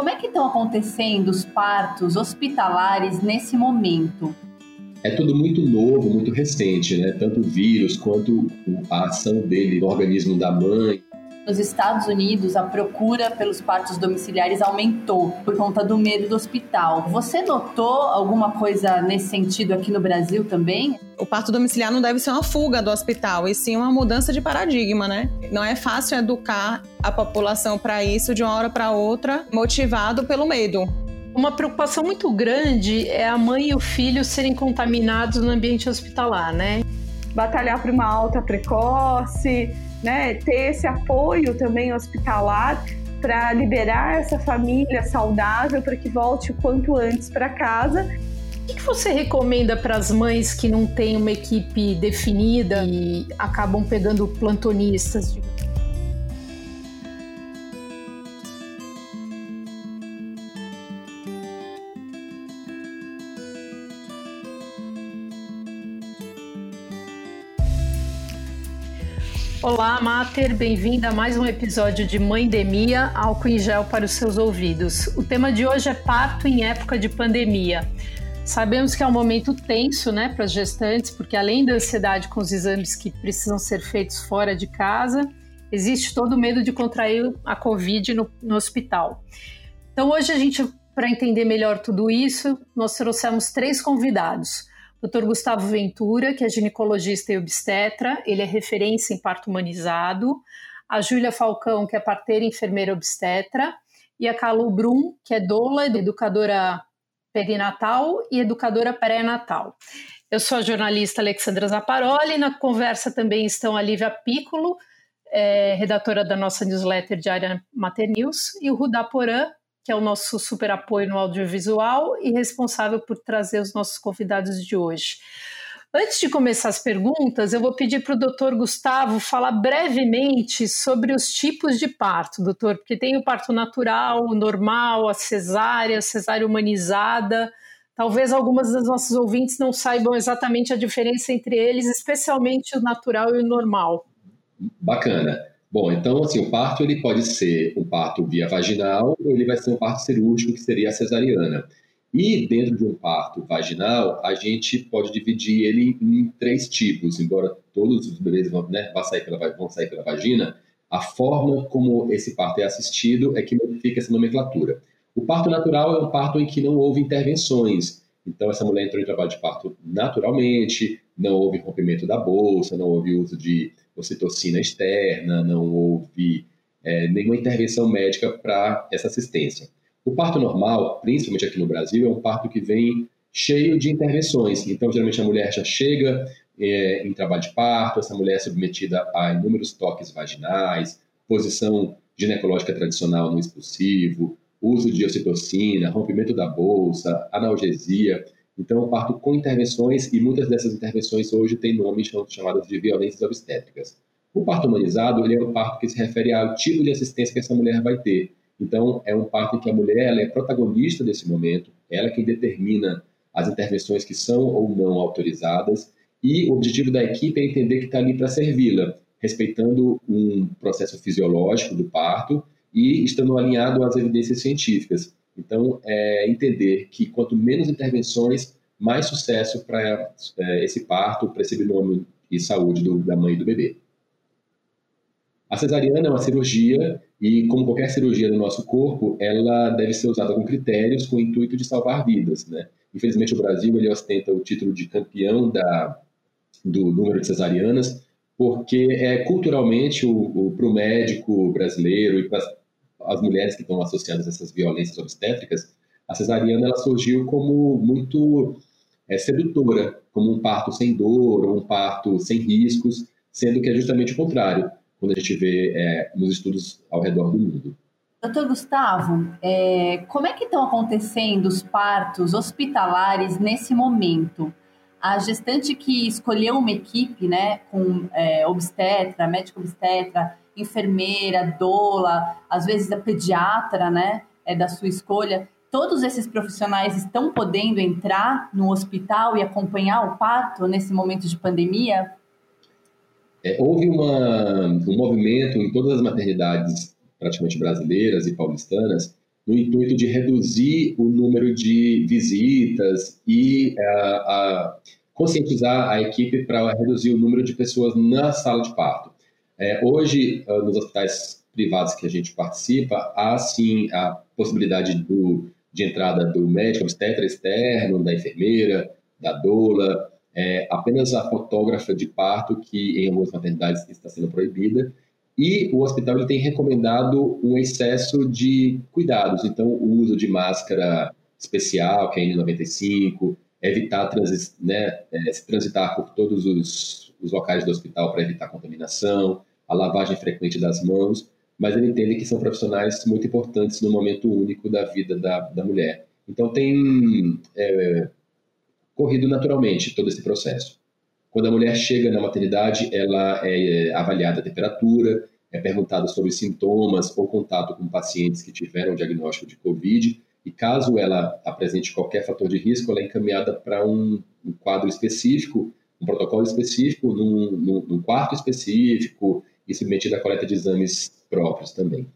como é que estão acontecendo os partos hospitalares nesse momento? É tudo muito novo, muito recente, né? Tanto o vírus quanto a ação dele no organismo da mãe. Nos Estados Unidos, a procura pelos partos domiciliares aumentou por conta do medo do hospital. Você notou alguma coisa nesse sentido aqui no Brasil também? O parto domiciliar não deve ser uma fuga do hospital, e sim uma mudança de paradigma, né? Não é fácil educar a população para isso de uma hora para outra, motivado pelo medo. Uma preocupação muito grande é a mãe e o filho serem contaminados no ambiente hospitalar, né? Batalhar para uma alta precoce, né? Ter esse apoio também hospitalar para liberar essa família saudável para que volte o quanto antes para casa. O que você recomenda para as mães que não têm uma equipe definida e acabam pegando plantonistas? Olá, Mater, bem-vinda a mais um episódio de Mãe Demia, álcool em gel para os seus ouvidos. O tema de hoje é parto em época de pandemia. Sabemos que é um momento tenso, né, para as gestantes, porque além da ansiedade com os exames que precisam ser feitos fora de casa, existe todo o medo de contrair a Covid no, no hospital. Então, hoje a gente, para entender melhor tudo isso, nós trouxemos três convidados. Dr. Gustavo Ventura, que é ginecologista e obstetra, ele é referência em parto humanizado. A Júlia Falcão, que é parteira e enfermeira obstetra. E a Calu Brum, que é doula, educadora perinatal e educadora pré-natal. Eu sou a jornalista Alexandra Zaparoli, na conversa também estão a Lívia Piccolo, é, redatora da nossa newsletter diária Mater News, e o Rudá Porã, que é o nosso super apoio no audiovisual e responsável por trazer os nossos convidados de hoje. Antes de começar as perguntas, eu vou pedir para o doutor Gustavo falar brevemente sobre os tipos de parto, doutor, porque tem o parto natural, o normal, a cesárea, a cesárea humanizada. Talvez algumas das nossas ouvintes não saibam exatamente a diferença entre eles, especialmente o natural e o normal. Bacana. Bom, então, assim, o parto ele pode ser um parto via vaginal ou ele vai ser um parto cirúrgico, que seria a cesariana. E dentro de um parto vaginal, a gente pode dividir ele em três tipos, embora todos os bebês vão, né, vão, sair, pela, vão sair pela vagina, a forma como esse parto é assistido é que modifica essa nomenclatura. O parto natural é um parto em que não houve intervenções. Então, essa mulher entrou em trabalho de parto naturalmente, não houve rompimento da bolsa, não houve uso de ocitocina externa, não houve é, nenhuma intervenção médica para essa assistência. O parto normal, principalmente aqui no Brasil, é um parto que vem cheio de intervenções. Então, geralmente a mulher já chega é, em trabalho de parto, essa mulher é submetida a inúmeros toques vaginais, posição ginecológica tradicional no expulsivo, uso de ocitocina, rompimento da bolsa, analgesia. Então, um parto com intervenções e muitas dessas intervenções hoje têm nomes chamados de violências obstétricas. O parto humanizado ele é um parto que se refere ao tipo de assistência que essa mulher vai ter. Então, é um parto em que a mulher ela é protagonista desse momento, ela é quem determina as intervenções que são ou não autorizadas, e o objetivo da equipe é entender que está ali para servi-la, respeitando um processo fisiológico do parto e estando alinhado às evidências científicas. Então, é entender que quanto menos intervenções, mais sucesso para é, esse parto, para esse binômio e saúde do, da mãe e do bebê. A cesariana é uma cirurgia e, como qualquer cirurgia no nosso corpo, ela deve ser usada com critérios, com o intuito de salvar vidas. Né? Infelizmente, o Brasil ele ostenta o título de campeão da, do número de cesarianas, porque é culturalmente para o médico brasileiro e para as mulheres que estão associadas a essas violências obstétricas, a cesariana ela surgiu como muito é, sedutora, como um parto sem dor, um parto sem riscos, sendo que é justamente o contrário, quando a gente vê é, nos estudos ao redor do mundo. Doutor Gustavo, é, como é que estão acontecendo os partos hospitalares nesse momento? A gestante que escolheu uma equipe, né, com é, obstetra, médico obstetra, enfermeira, doula, às vezes a pediatra, né, é da sua escolha. Todos esses profissionais estão podendo entrar no hospital e acompanhar o parto nesse momento de pandemia? É, houve uma, um movimento em todas as maternidades praticamente brasileiras e paulistanas no intuito de reduzir o número de visitas e a, a conscientizar a equipe para reduzir o número de pessoas na sala de parto. É, hoje, ah, nos hospitais privados que a gente participa, há sim a possibilidade do, de entrada do médico obstetra externo, da enfermeira, da doula, é, apenas a fotógrafa de parto, que em algumas maternidades está sendo proibida, e o hospital ele tem recomendado um excesso de cuidados, então o uso de máscara especial, que é N95, evitar né, é, se transitar por todos os, os locais do hospital para evitar contaminação, a lavagem frequente das mãos, mas ele entende que são profissionais muito importantes no momento único da vida da, da mulher. Então tem é, corrido naturalmente todo esse processo. Quando a mulher chega na maternidade, ela é avaliada a temperatura, é perguntada sobre sintomas ou contato com pacientes que tiveram diagnóstico de Covid, e caso ela apresente qualquer fator de risco, ela é encaminhada para um, um quadro específico, um protocolo específico, num, num, num quarto específico e submetida à coleta de exames próprios também.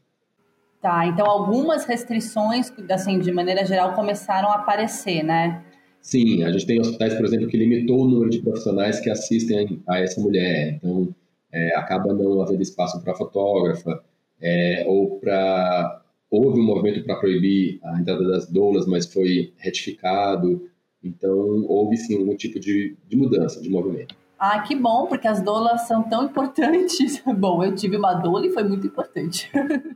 Tá, então algumas restrições, assim, de maneira geral, começaram a aparecer, né? Sim, a gente tem hospitais, por exemplo, que limitou o número de profissionais que assistem a essa mulher. Então, é, acaba não havendo espaço para fotógrafa, é, ou para. Houve um movimento para proibir a entrada das doulas, mas foi retificado. Então, houve sim algum tipo de, de mudança de movimento. Ah, que bom, porque as doulas são tão importantes. Bom, eu tive uma doula e foi muito importante.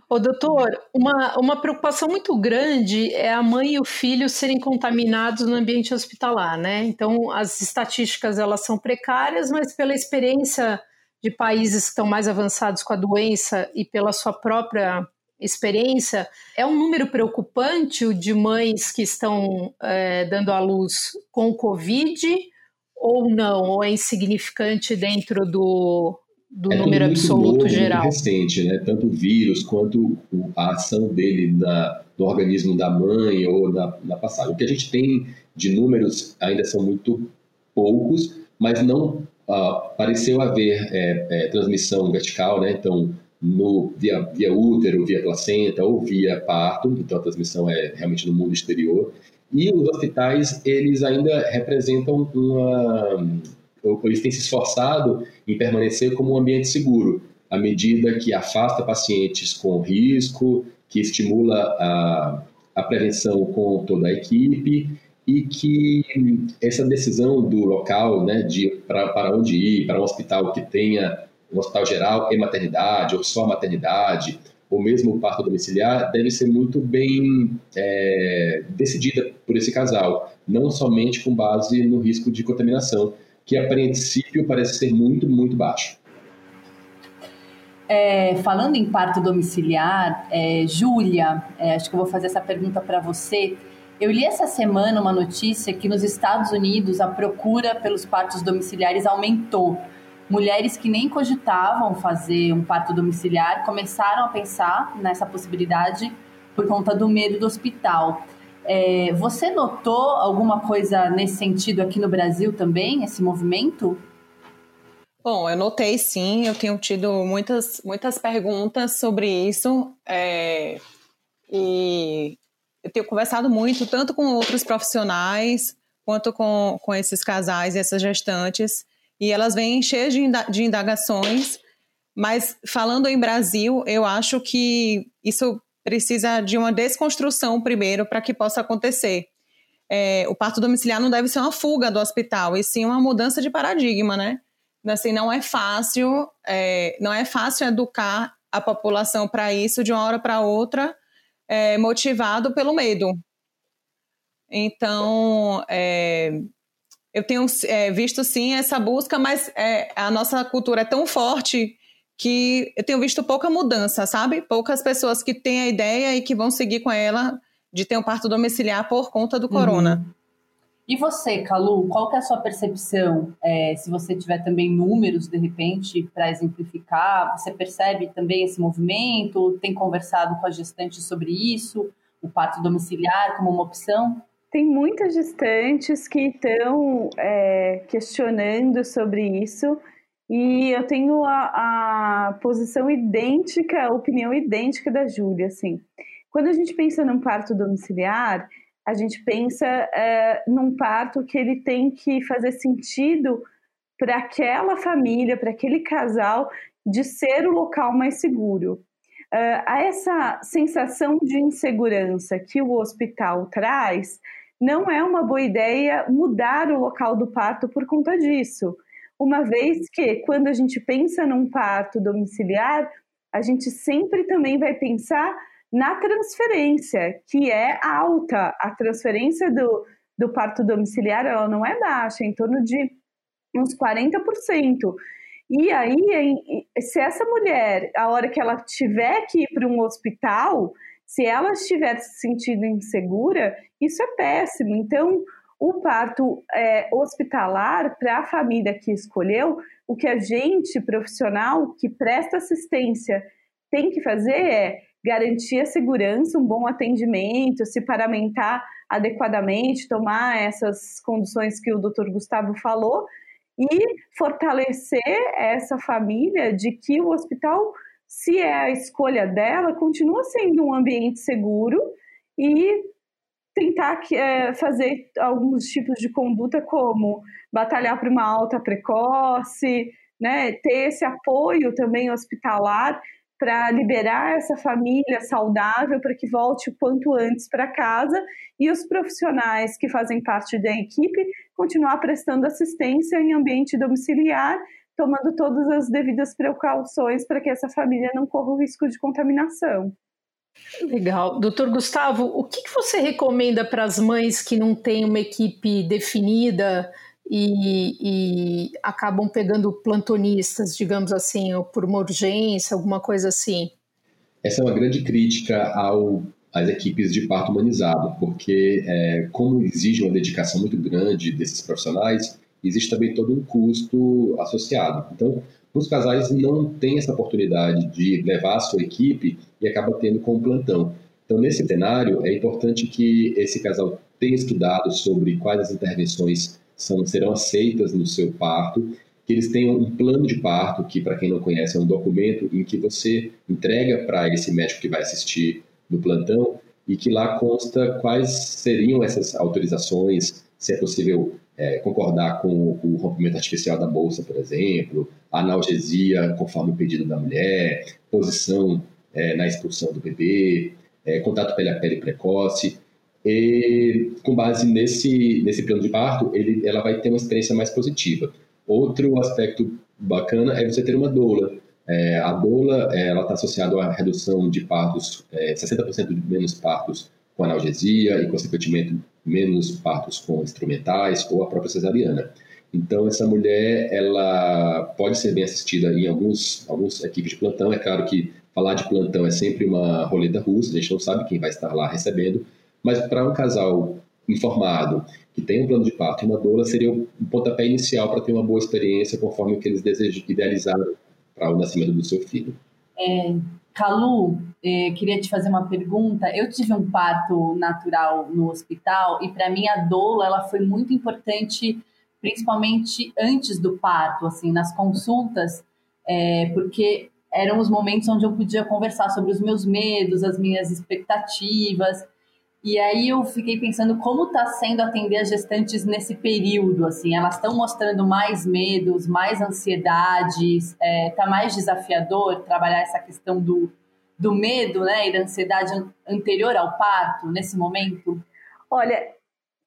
Ô, doutor, uma, uma preocupação muito grande é a mãe e o filho serem contaminados no ambiente hospitalar, né? Então, as estatísticas, elas são precárias, mas pela experiência de países que estão mais avançados com a doença e pela sua própria experiência, é um número preocupante o de mães que estão é, dando à luz com Covid ou não, ou é insignificante dentro do, do é número absoluto novo, geral? Muito recente, né? Tanto o vírus quanto a ação dele na, no organismo da mãe ou na, na passagem. O que a gente tem de números ainda são muito poucos, mas não uh, pareceu haver é, é, transmissão vertical, né? Então, no, via, via útero, via placenta ou via parto, então a transmissão é realmente no mundo exterior. E os hospitais, eles ainda representam uma. Eles têm se esforçado em permanecer como um ambiente seguro, à medida que afasta pacientes com risco, que estimula a, a prevenção com toda a equipe e que essa decisão do local, né, de para onde ir, para um hospital que tenha um hospital geral e maternidade, ou só maternidade, ou mesmo o parto domiciliar, deve ser muito bem é, decidida por esse casal, não somente com base no risco de contaminação, que a princípio parece ser muito, muito baixo. É, falando em parto domiciliar, é, Júlia, é, acho que eu vou fazer essa pergunta para você. Eu li essa semana uma notícia que nos Estados Unidos a procura pelos partos domiciliares aumentou mulheres que nem cogitavam fazer um parto domiciliar começaram a pensar nessa possibilidade por conta do medo do hospital. É, você notou alguma coisa nesse sentido aqui no Brasil também, esse movimento? Bom, eu notei sim, eu tenho tido muitas, muitas perguntas sobre isso é, e eu tenho conversado muito, tanto com outros profissionais, quanto com, com esses casais e essas gestantes, e elas vêm cheias de indagações, mas falando em Brasil, eu acho que isso precisa de uma desconstrução primeiro para que possa acontecer. É, o parto domiciliar não deve ser uma fuga do hospital, e sim uma mudança de paradigma, né? Assim, não é fácil, é, não é fácil educar a população para isso de uma hora para outra, é, motivado pelo medo. Então, é, eu tenho é, visto sim essa busca, mas é, a nossa cultura é tão forte que eu tenho visto pouca mudança, sabe? Poucas pessoas que têm a ideia e que vão seguir com ela de ter um parto domiciliar por conta do corona. Uhum. E você, Calu, qual que é a sua percepção? É, se você tiver também números, de repente, para exemplificar, você percebe também esse movimento? Tem conversado com a gestante sobre isso? O parto domiciliar como uma opção? Tem muitas gestantes que estão é, questionando sobre isso e eu tenho a, a, posição idêntica, a opinião idêntica da Júlia, assim. Quando a gente pensa num parto domiciliar, a gente pensa é, num parto que ele tem que fazer sentido para aquela família, para aquele casal, de ser o local mais seguro. Uh, essa sensação de insegurança que o hospital traz, não é uma boa ideia mudar o local do parto por conta disso. Uma vez que, quando a gente pensa num parto domiciliar, a gente sempre também vai pensar na transferência, que é alta. A transferência do, do parto domiciliar ela não é baixa, é em torno de uns 40%. E aí, se essa mulher, a hora que ela tiver que ir para um hospital, se ela estiver se sentindo insegura, isso é péssimo. Então, o parto é, hospitalar, para a família que escolheu, o que a gente, profissional, que presta assistência, tem que fazer é garantir a segurança, um bom atendimento, se paramentar adequadamente, tomar essas condições que o doutor Gustavo falou e fortalecer essa família de que o hospital, se é a escolha dela, continua sendo um ambiente seguro e tentar é, fazer alguns tipos de conduta como batalhar por uma alta precoce, né, ter esse apoio também hospitalar para liberar essa família saudável para que volte o quanto antes para casa e os profissionais que fazem parte da equipe continuar prestando assistência em ambiente domiciliar, tomando todas as devidas precauções para que essa família não corra o risco de contaminação. Legal. Doutor Gustavo, o que você recomenda para as mães que não têm uma equipe definida e, e, acabam pegando plantonistas, digamos assim, ou por uma urgência, alguma coisa assim? Essa é uma grande crítica ao, às equipes de parto humanizado, porque é, como exige uma dedicação muito grande desses profissionais, existe também todo um custo associado. Então, os casais não têm essa oportunidade de levar a sua equipe e acaba tendo com um plantão. Então, nesse cenário, é importante que esse casal tenha estudado sobre quais as intervenções são, serão aceitas no seu parto, que eles tenham um plano de parto, que para quem não conhece é um documento em que você entrega para esse médico que vai assistir no plantão e que lá consta quais seriam essas autorizações, se é possível é, concordar com o rompimento artificial da bolsa, por exemplo, analgesia conforme o pedido da mulher, posição é, na expulsão do bebê, é, contato pele a pele precoce. E com base nesse, nesse plano de parto, ele, ela vai ter uma experiência mais positiva. Outro aspecto bacana é você ter uma doula. É, a doula ela está associada à redução de partos, é, 60% de menos partos com analgesia e, consequentemente, menos partos com instrumentais ou a própria cesariana. Então, essa mulher ela pode ser bem assistida em alguns, alguns equipes de plantão. É claro que falar de plantão é sempre uma roleta russa, a gente não sabe quem vai estar lá recebendo, mas para um casal informado, que tem um plano de parto e uma doula, seria um pontapé inicial para ter uma boa experiência conforme o que eles desejam, idealizaram para o nascimento do seu filho. É, Calu, é, queria te fazer uma pergunta. Eu tive um parto natural no hospital e para mim a doula ela foi muito importante, principalmente antes do parto, assim, nas consultas, é, porque eram os momentos onde eu podia conversar sobre os meus medos, as minhas expectativas. E aí eu fiquei pensando como está sendo atender as gestantes nesse período, assim, elas estão mostrando mais medos, mais ansiedades, está é, tá mais desafiador trabalhar essa questão do, do medo, né, e da ansiedade anterior ao parto nesse momento? Olha,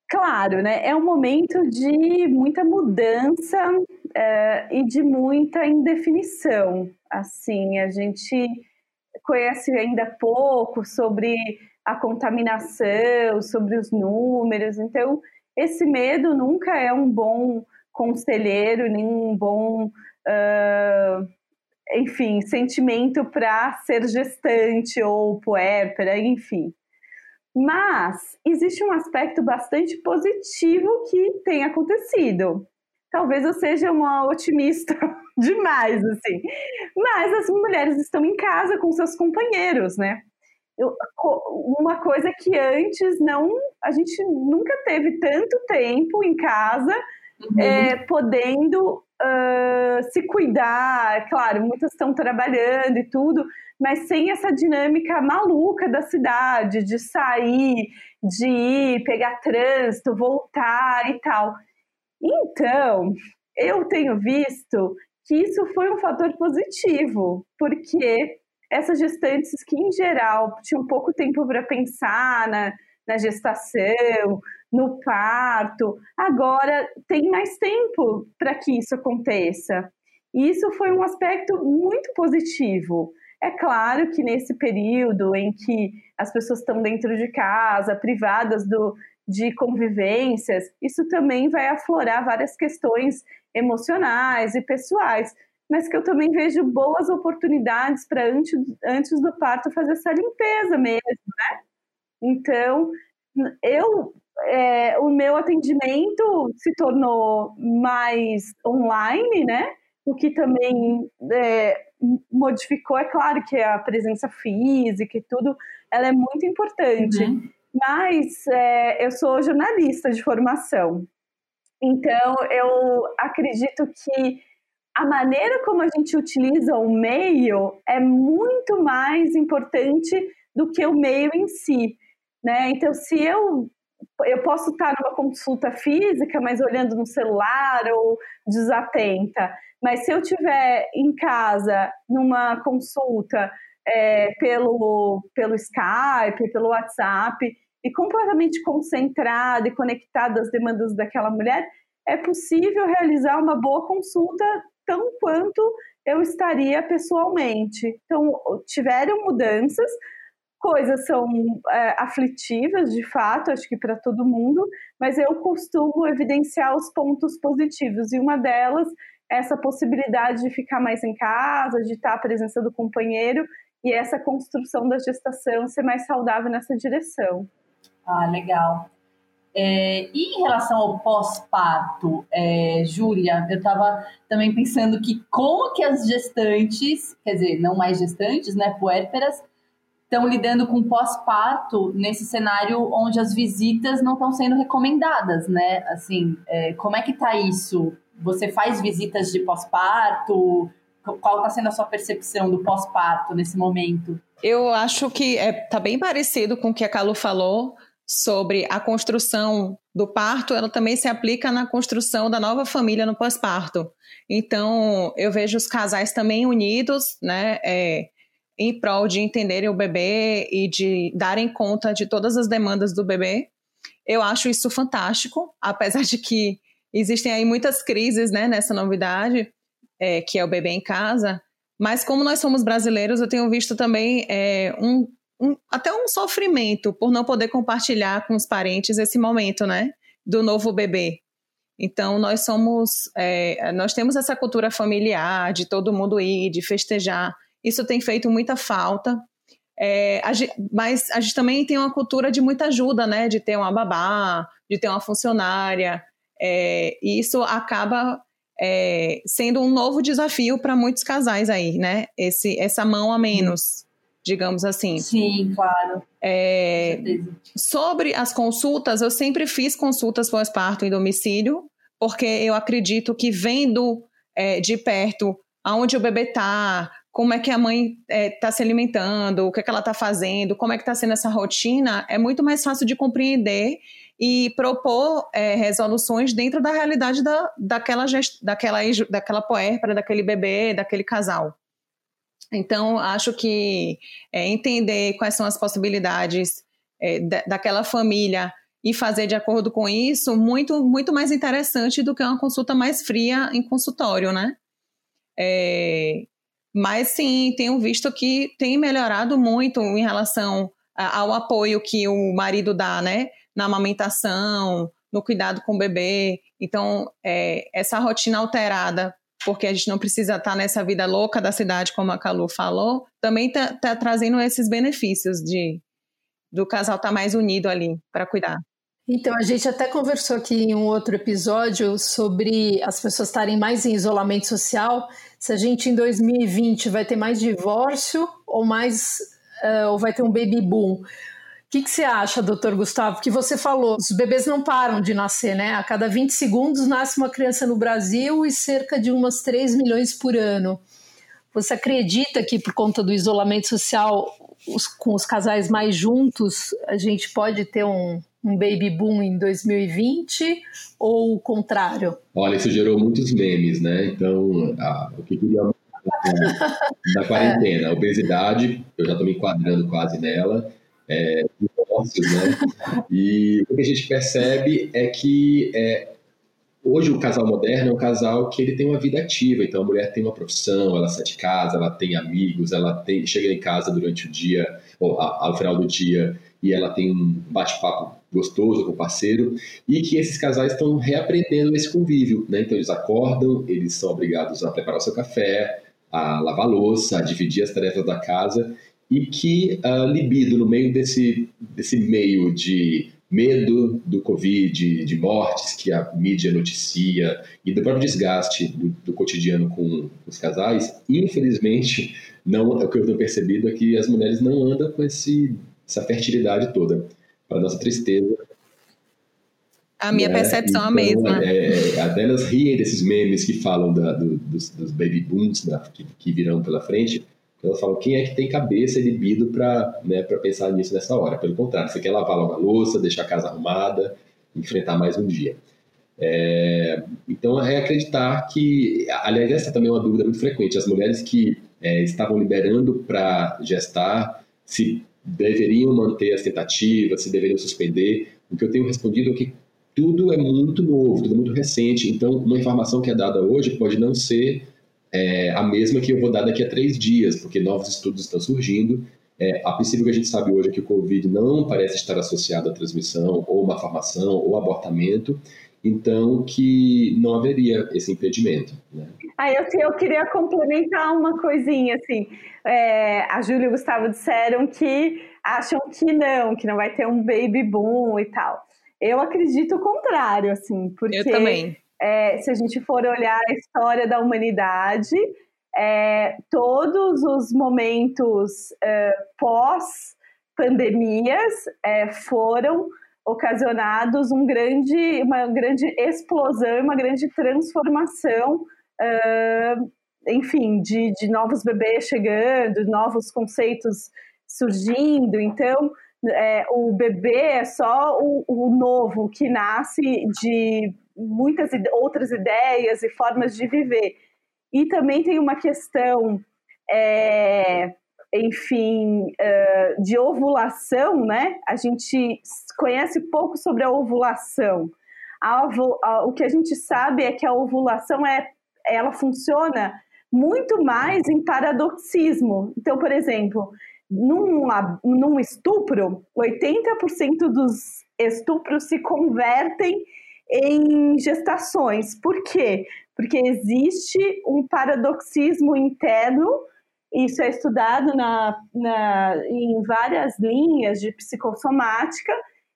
claro, né, é um momento de muita mudança é, e de muita indefinição, assim, a gente conhece ainda pouco sobre a contaminação, sobre os números. Então, esse medo nunca é um bom conselheiro, nem um bom, uh, enfim, sentimento para ser gestante ou puérpera, enfim. Mas existe um aspecto bastante positivo que tem acontecido. Talvez eu seja uma otimista demais, assim. Mas as mulheres estão em casa com seus companheiros, né? Uma coisa que antes não a gente nunca teve tanto tempo em casa uhum. é, podendo uh, se cuidar. Claro, muitas estão trabalhando e tudo, mas sem essa dinâmica maluca da cidade, de sair, de ir, pegar trânsito, voltar e tal. Então, eu tenho visto que isso foi um fator positivo, porque essas gestantes que, em geral, tinham pouco tempo para pensar na, na gestação, no parto, agora tem mais tempo para que isso aconteça. E isso foi um aspecto muito positivo. É claro que nesse período em que as pessoas estão dentro de casa, privadas do, de convivências, isso também vai aflorar várias questões emocionais e pessoais, mas que eu também vejo boas oportunidades para antes, antes do parto fazer essa limpeza mesmo, né? Então, eu é, o meu atendimento se tornou mais online, né? O que também é, modificou, é claro que a presença física e tudo, ela é muito importante. Uhum. Mas é, eu sou jornalista de formação, então eu acredito que a maneira como a gente utiliza o meio é muito mais importante do que o meio em si. Né? Então, se eu eu posso estar numa consulta física, mas olhando no celular ou desatenta. Mas se eu estiver em casa numa consulta é, pelo, pelo Skype, pelo WhatsApp, e completamente concentrada e conectada às demandas daquela mulher, é possível realizar uma boa consulta tão quanto eu estaria pessoalmente. Então, tiveram mudanças, coisas são é, aflitivas, de fato, acho que para todo mundo, mas eu costumo evidenciar os pontos positivos, e uma delas é essa possibilidade de ficar mais em casa, de estar à presença do companheiro, e essa construção da gestação ser mais saudável nessa direção. Ah, legal. É, e em relação ao pós-parto, é, Júlia, eu estava também pensando que como que as gestantes, quer dizer, não mais gestantes, né, puérperas, estão lidando com pós-parto nesse cenário onde as visitas não estão sendo recomendadas, né? Assim, é, como é que tá isso? Você faz visitas de pós-parto? Qual está sendo a sua percepção do pós-parto nesse momento? Eu acho que é, tá bem parecido com o que a Calu falou sobre a construção do parto, ela também se aplica na construção da nova família no pós-parto. Então, eu vejo os casais também unidos, né? É, em prol de entenderem o bebê e de darem conta de todas as demandas do bebê. Eu acho isso fantástico, apesar de que existem aí muitas crises né, nessa novidade, é, que é o bebê em casa. Mas como nós somos brasileiros, eu tenho visto também é, um, um, até um sofrimento por não poder compartilhar com os parentes esse momento, né, do novo bebê. Então nós somos, é, nós temos essa cultura familiar de todo mundo ir, de festejar. Isso tem feito muita falta. É, a gente, mas a gente também tem uma cultura de muita ajuda, né? De ter uma babá, de ter uma funcionária. É, e isso acaba é, sendo um novo desafio para muitos casais aí, né? Esse, essa mão a menos, digamos assim. Sim, claro. É, sobre as consultas, eu sempre fiz consultas pós-parto em domicílio, porque eu acredito que vendo é, de perto aonde o bebê está, como é que a mãe está é, tá se alimentando, o que, é que ela está fazendo, como é que está sendo essa rotina, é muito mais fácil de compreender e propor é, resoluções dentro da realidade da, daquela, gest, daquela, daquela puérpera, daquele bebê, daquele casal. Então, acho que é, entender quais são as possibilidades é, daquela família e fazer de acordo com isso, muito, muito mais interessante do que uma consulta mais fria em consultório, né? É, mas sim, tenho visto que tem melhorado muito em relação ao apoio que o marido dá, né? Na amamentação, no cuidado com o bebê. Então, é, essa rotina alterada, porque a gente não precisa estar nessa vida louca da cidade, como a Calu falou, também está tá trazendo esses benefícios de do casal estar tá mais unido ali para cuidar. Então, a gente até conversou aqui em um outro episódio sobre as pessoas estarem mais em isolamento social. Se a gente em 2020 vai ter mais divórcio ou mais uh, ou vai ter um baby boom. Que, que você acha, doutor Gustavo? Que você falou, os bebês não param de nascer, né? A cada 20 segundos nasce uma criança no Brasil e cerca de umas 3 milhões por ano. Você acredita que por conta do isolamento social, os, com os casais mais juntos, a gente pode ter um, um baby boom em 2020 ou o contrário? Olha, isso gerou muitos memes, né? Então, a, o que queria da quarentena, a obesidade, eu já estou me enquadrando quase nela, é, divórcios, né? E o que a gente percebe é que é, hoje o casal moderno é um casal que ele tem uma vida ativa, então a mulher tem uma profissão, ela sai de casa, ela tem amigos, ela tem, chega em casa durante o dia, ou ao final do dia, e ela tem um bate-papo gostoso com o parceiro, e que esses casais estão reaprendendo esse convívio, né? Então eles acordam, eles são obrigados a preparar o seu café, a lavar a louça, a dividir as tarefas da casa, e que a libido no meio desse, desse meio de medo do Covid, de mortes que a mídia noticia e do próprio desgaste do, do cotidiano com os casais, infelizmente, não, o que eu tenho percebido é que as mulheres não andam com esse, essa fertilidade toda. Para nossa tristeza, a minha né? percepção então, é a mesma. É, até elas riem desses memes que falam da, do, dos, dos, baby booms da, que, que, virão pela frente, elas falam, quem é que tem cabeça e libido para né, pensar nisso nessa hora? Pelo contrário, você quer lavar logo a louça, deixar a casa arrumada, enfrentar mais um dia. É, então, é acreditar que, aliás, essa também é uma dúvida muito frequente. As mulheres que é, estavam liberando para gestar, se deveriam manter as tentativas, se deveriam suspender. O que eu tenho respondido é que tudo é muito novo, tudo é muito recente. Então, uma informação que é dada hoje pode não ser é, a mesma que eu vou dar daqui a três dias, porque novos estudos estão surgindo. É, a princípio, que a gente sabe hoje é que o Covid não parece estar associado à transmissão, ou uma formação, ou abortamento, então que não haveria esse impedimento. Né? Ah, eu, eu queria complementar uma coisinha, assim, é, a Júlia e o Gustavo disseram que acham que não, que não vai ter um baby boom e tal. Eu acredito o contrário, assim, porque... Eu também é, se a gente for olhar a história da humanidade, é, todos os momentos é, pós-pandemias é, foram ocasionados um grande, uma grande explosão, uma grande transformação, é, enfim, de, de novos bebês chegando, novos conceitos surgindo. Então, é, o bebê é só o, o, novo que nasce de muitas outras ideias e formas de viver. E também tem uma questão, é, enfim, de ovulação, né? A gente conhece pouco sobre a ovulação. A a, o que a gente sabe é que a ovulação é, ela funciona muito mais em paradoxismo. Então, por exemplo, num, num estupro, 80% dos estupros se convertem em gestações. Por quê? Porque existe um paradoxismo interno, isso é estudado na, na, em várias linhas de psicossomática,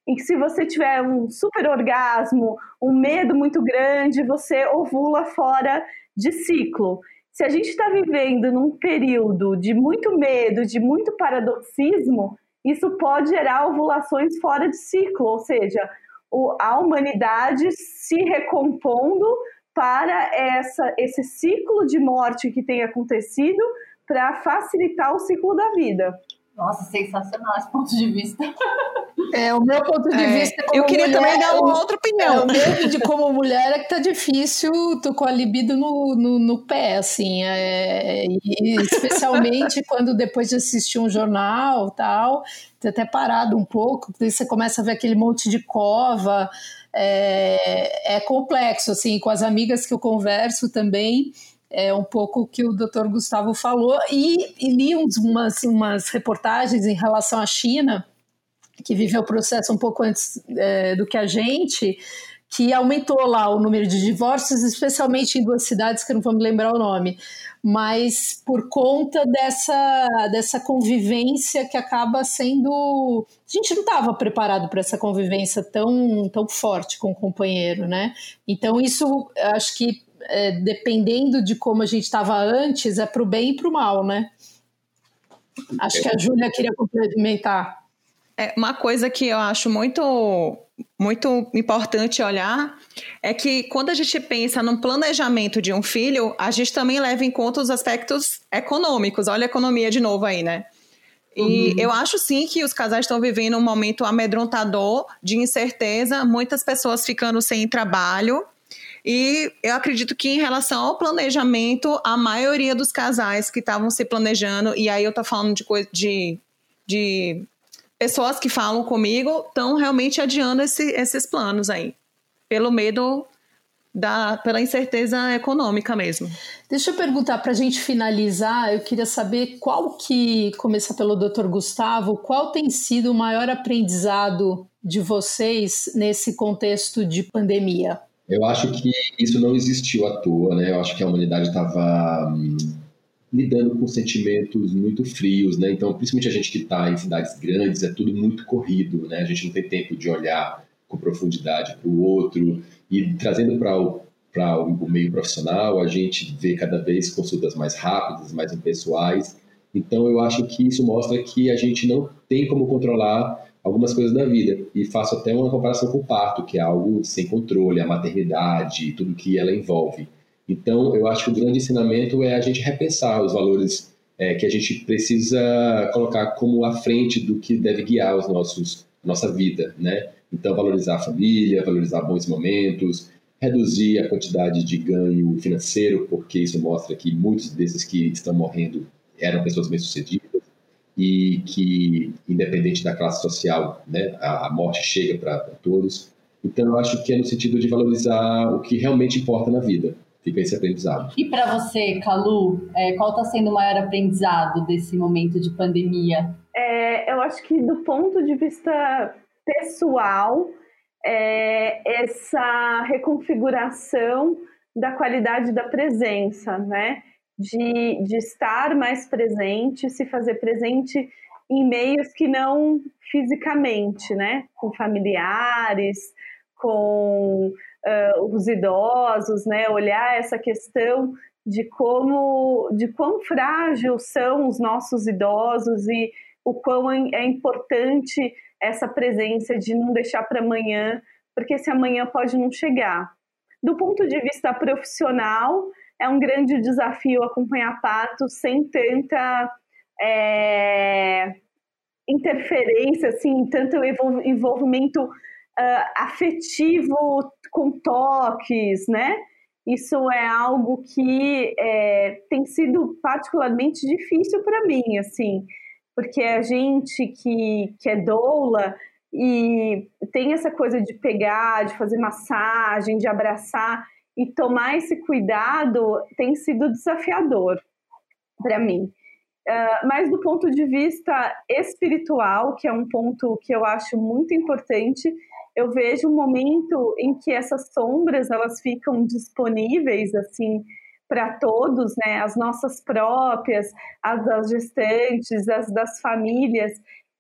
em que se você tiver um super orgasmo, um medo muito grande, você ovula fora de ciclo. Se a gente está vivendo num período de muito medo, de muito paradoxismo, isso pode gerar ovulações fora de ciclo, ou seja, o, a humanidade se recompondo para essa, esse ciclo de morte que tem acontecido para facilitar o ciclo da vida. Nossa, sensacional esse ponto de vista. É, o meu ponto de é, vista. eu queria mulher, também dar uma outra opinião. É, o meu de como mulher é que tá difícil, tô com a libido no, no, no pé, assim. É, e especialmente quando depois de assistir um jornal tal, ter até parado um pouco, daí você começa a ver aquele monte de cova. É, é complexo, assim, com as amigas que eu converso também é um pouco o que o doutor Gustavo falou, e, e li uns, umas, umas reportagens em relação à China, que viveu o processo um pouco antes é, do que a gente, que aumentou lá o número de divórcios, especialmente em duas cidades que eu não vou me lembrar o nome, mas por conta dessa, dessa convivência que acaba sendo. A gente não estava preparado para essa convivência tão, tão forte com o companheiro, né? Então, isso acho que é, dependendo de como a gente estava antes, é para o bem e para o mal, né? Acho que a Júlia queria complementar. É, uma coisa que eu acho muito, muito importante olhar é que quando a gente pensa no planejamento de um filho, a gente também leva em conta os aspectos econômicos. Olha a economia de novo aí, né? E uhum. eu acho sim que os casais estão vivendo um momento amedrontador de incerteza, muitas pessoas ficando sem trabalho. E eu acredito que em relação ao planejamento, a maioria dos casais que estavam se planejando, e aí eu tô falando de, de, de pessoas que falam comigo estão realmente adiando esse, esses planos aí, pelo medo da, pela incerteza econômica mesmo. Deixa eu perguntar para a gente finalizar, eu queria saber qual que, começar pelo Dr. Gustavo, qual tem sido o maior aprendizado de vocês nesse contexto de pandemia? Eu acho que isso não existiu à toa, né? Eu acho que a humanidade estava hum, lidando com sentimentos muito frios, né? Então, principalmente a gente que está em cidades grandes, é tudo muito corrido, né? A gente não tem tempo de olhar com profundidade para o outro e trazendo para o para o meio profissional, a gente vê cada vez consultas mais rápidas, mais impessoais. Então, eu acho que isso mostra que a gente não tem como controlar algumas coisas da vida. E faço até uma comparação com o parto, que é algo sem controle, a maternidade, tudo que ela envolve. Então, eu acho que o grande ensinamento é a gente repensar os valores é, que a gente precisa colocar como à frente do que deve guiar os nossos nossa vida, né? Então, valorizar a família, valorizar bons momentos, reduzir a quantidade de ganho financeiro, porque isso mostra que muitos desses que estão morrendo eram pessoas bem-sucedidas e que, independente da classe social, né, a, morte chega para todos. Então, eu acho que é no sentido de valorizar o que realmente importa na vida fica esse aprendizado. E para você, Calu, é, qual está sendo o maior aprendizado desse momento de pandemia? É, eu acho que do ponto de vista pessoal, é, essa reconfiguração da qualidade da presença, né? De, de estar mais presente, se fazer presente em meios que não fisicamente, né? Com familiares, com uh, os idosos, né? Olhar essa questão de como, de quão frágil são os nossos idosos e o quão é importante essa presença de não deixar para amanhã, porque esse amanhã pode não chegar. Do ponto de vista profissional, é um grande desafio acompanhar patos sem tanta é, interferência, assim, tanto envolvimento uh, afetivo com toques, né? Isso é algo que é, tem sido particularmente difícil para mim, assim, porque a gente que, que é doula e tem essa coisa de pegar, de fazer massagem, de abraçar e tomar esse cuidado tem sido desafiador para mim. Uh, mas do ponto de vista espiritual, que é um ponto que eu acho muito importante, eu vejo um momento em que essas sombras elas ficam disponíveis assim para todos, né? As nossas próprias, as das gestantes, as das famílias,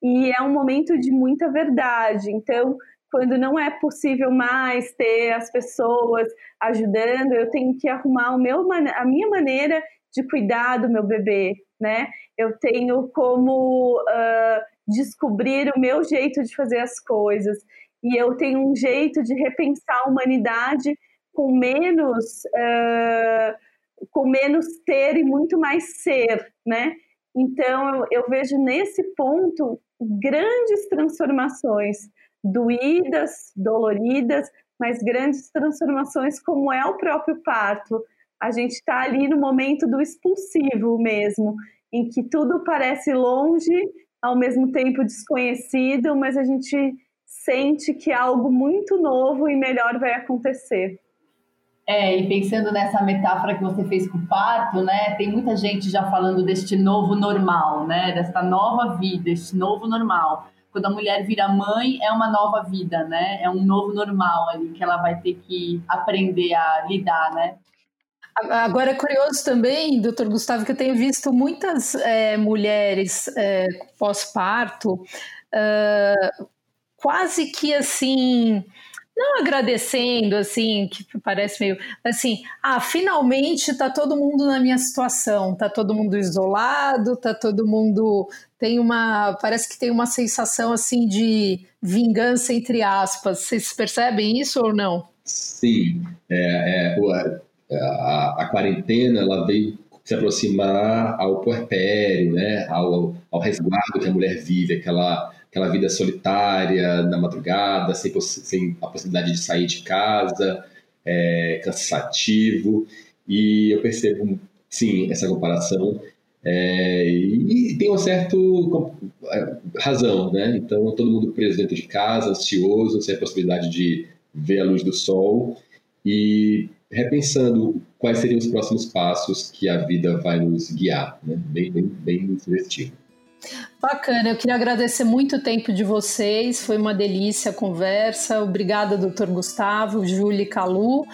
e é um momento de muita verdade. Então, quando não é possível mais ter as pessoas ajudando, eu tenho que arrumar o meu, a minha maneira de cuidar do meu bebê, né? Eu tenho como uh, descobrir o meu jeito de fazer as coisas e eu tenho um jeito de repensar a humanidade com menos uh, com menos ter e muito mais ser, né? Então eu, eu vejo nesse ponto grandes transformações doídas, doloridas, mas grandes transformações como é o próprio parto. A gente está ali no momento do expulsivo mesmo, em que tudo parece longe, ao mesmo tempo desconhecido, mas a gente sente que algo muito novo e melhor vai acontecer. É, e pensando nessa metáfora que você fez com o parto, né? Tem muita gente já falando deste novo normal, né? Desta nova vida, este novo normal. Quando a mulher vira mãe, é uma nova vida, né? É um novo normal ali que ela vai ter que aprender a lidar, né? Agora é curioso também, doutor Gustavo, que eu tenho visto muitas é, mulheres é, pós-parto uh, quase que assim não agradecendo, assim, que parece meio assim, ah, finalmente tá todo mundo na minha situação, tá todo mundo isolado, tá todo mundo tem uma, parece que tem uma sensação assim de vingança entre aspas. Vocês percebem isso ou não? Sim, é, é a, a, quarentena ela veio se aproximar ao puerpério, né, ao, ao resguardo que a mulher vive, aquela aquela vida solitária na madrugada, sem, sem a possibilidade de sair de casa, é, cansativo. E eu percebo, sim, essa comparação. É, e, tem uma certa é, razão, né? Então, todo mundo preso dentro de casa, ansioso, sem a possibilidade de ver a luz do sol e repensando quais seriam os próximos passos que a vida vai nos guiar, né? Bem, bem, bem sugestivo. Bacana, eu queria agradecer muito o tempo de vocês, foi uma delícia a conversa. Obrigada, doutor Gustavo, Júlia e Calu.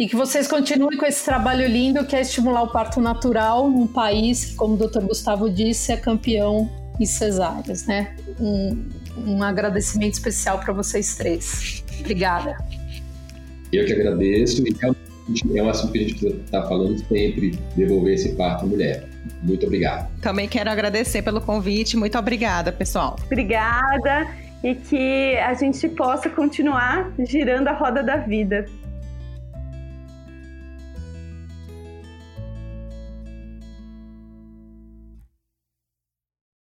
E que vocês continuem com esse trabalho lindo que é estimular o parto natural num país que, como o doutor Gustavo disse, é campeão em cesáreas, né? Um, um agradecimento especial para vocês três. Obrigada. Eu que agradeço e realmente é um assunto que a gente precisa estar falando sempre, devolver esse parto à mulher. Muito obrigado. Também quero agradecer pelo convite. Muito obrigada, pessoal. Obrigada e que a gente possa continuar girando a roda da vida.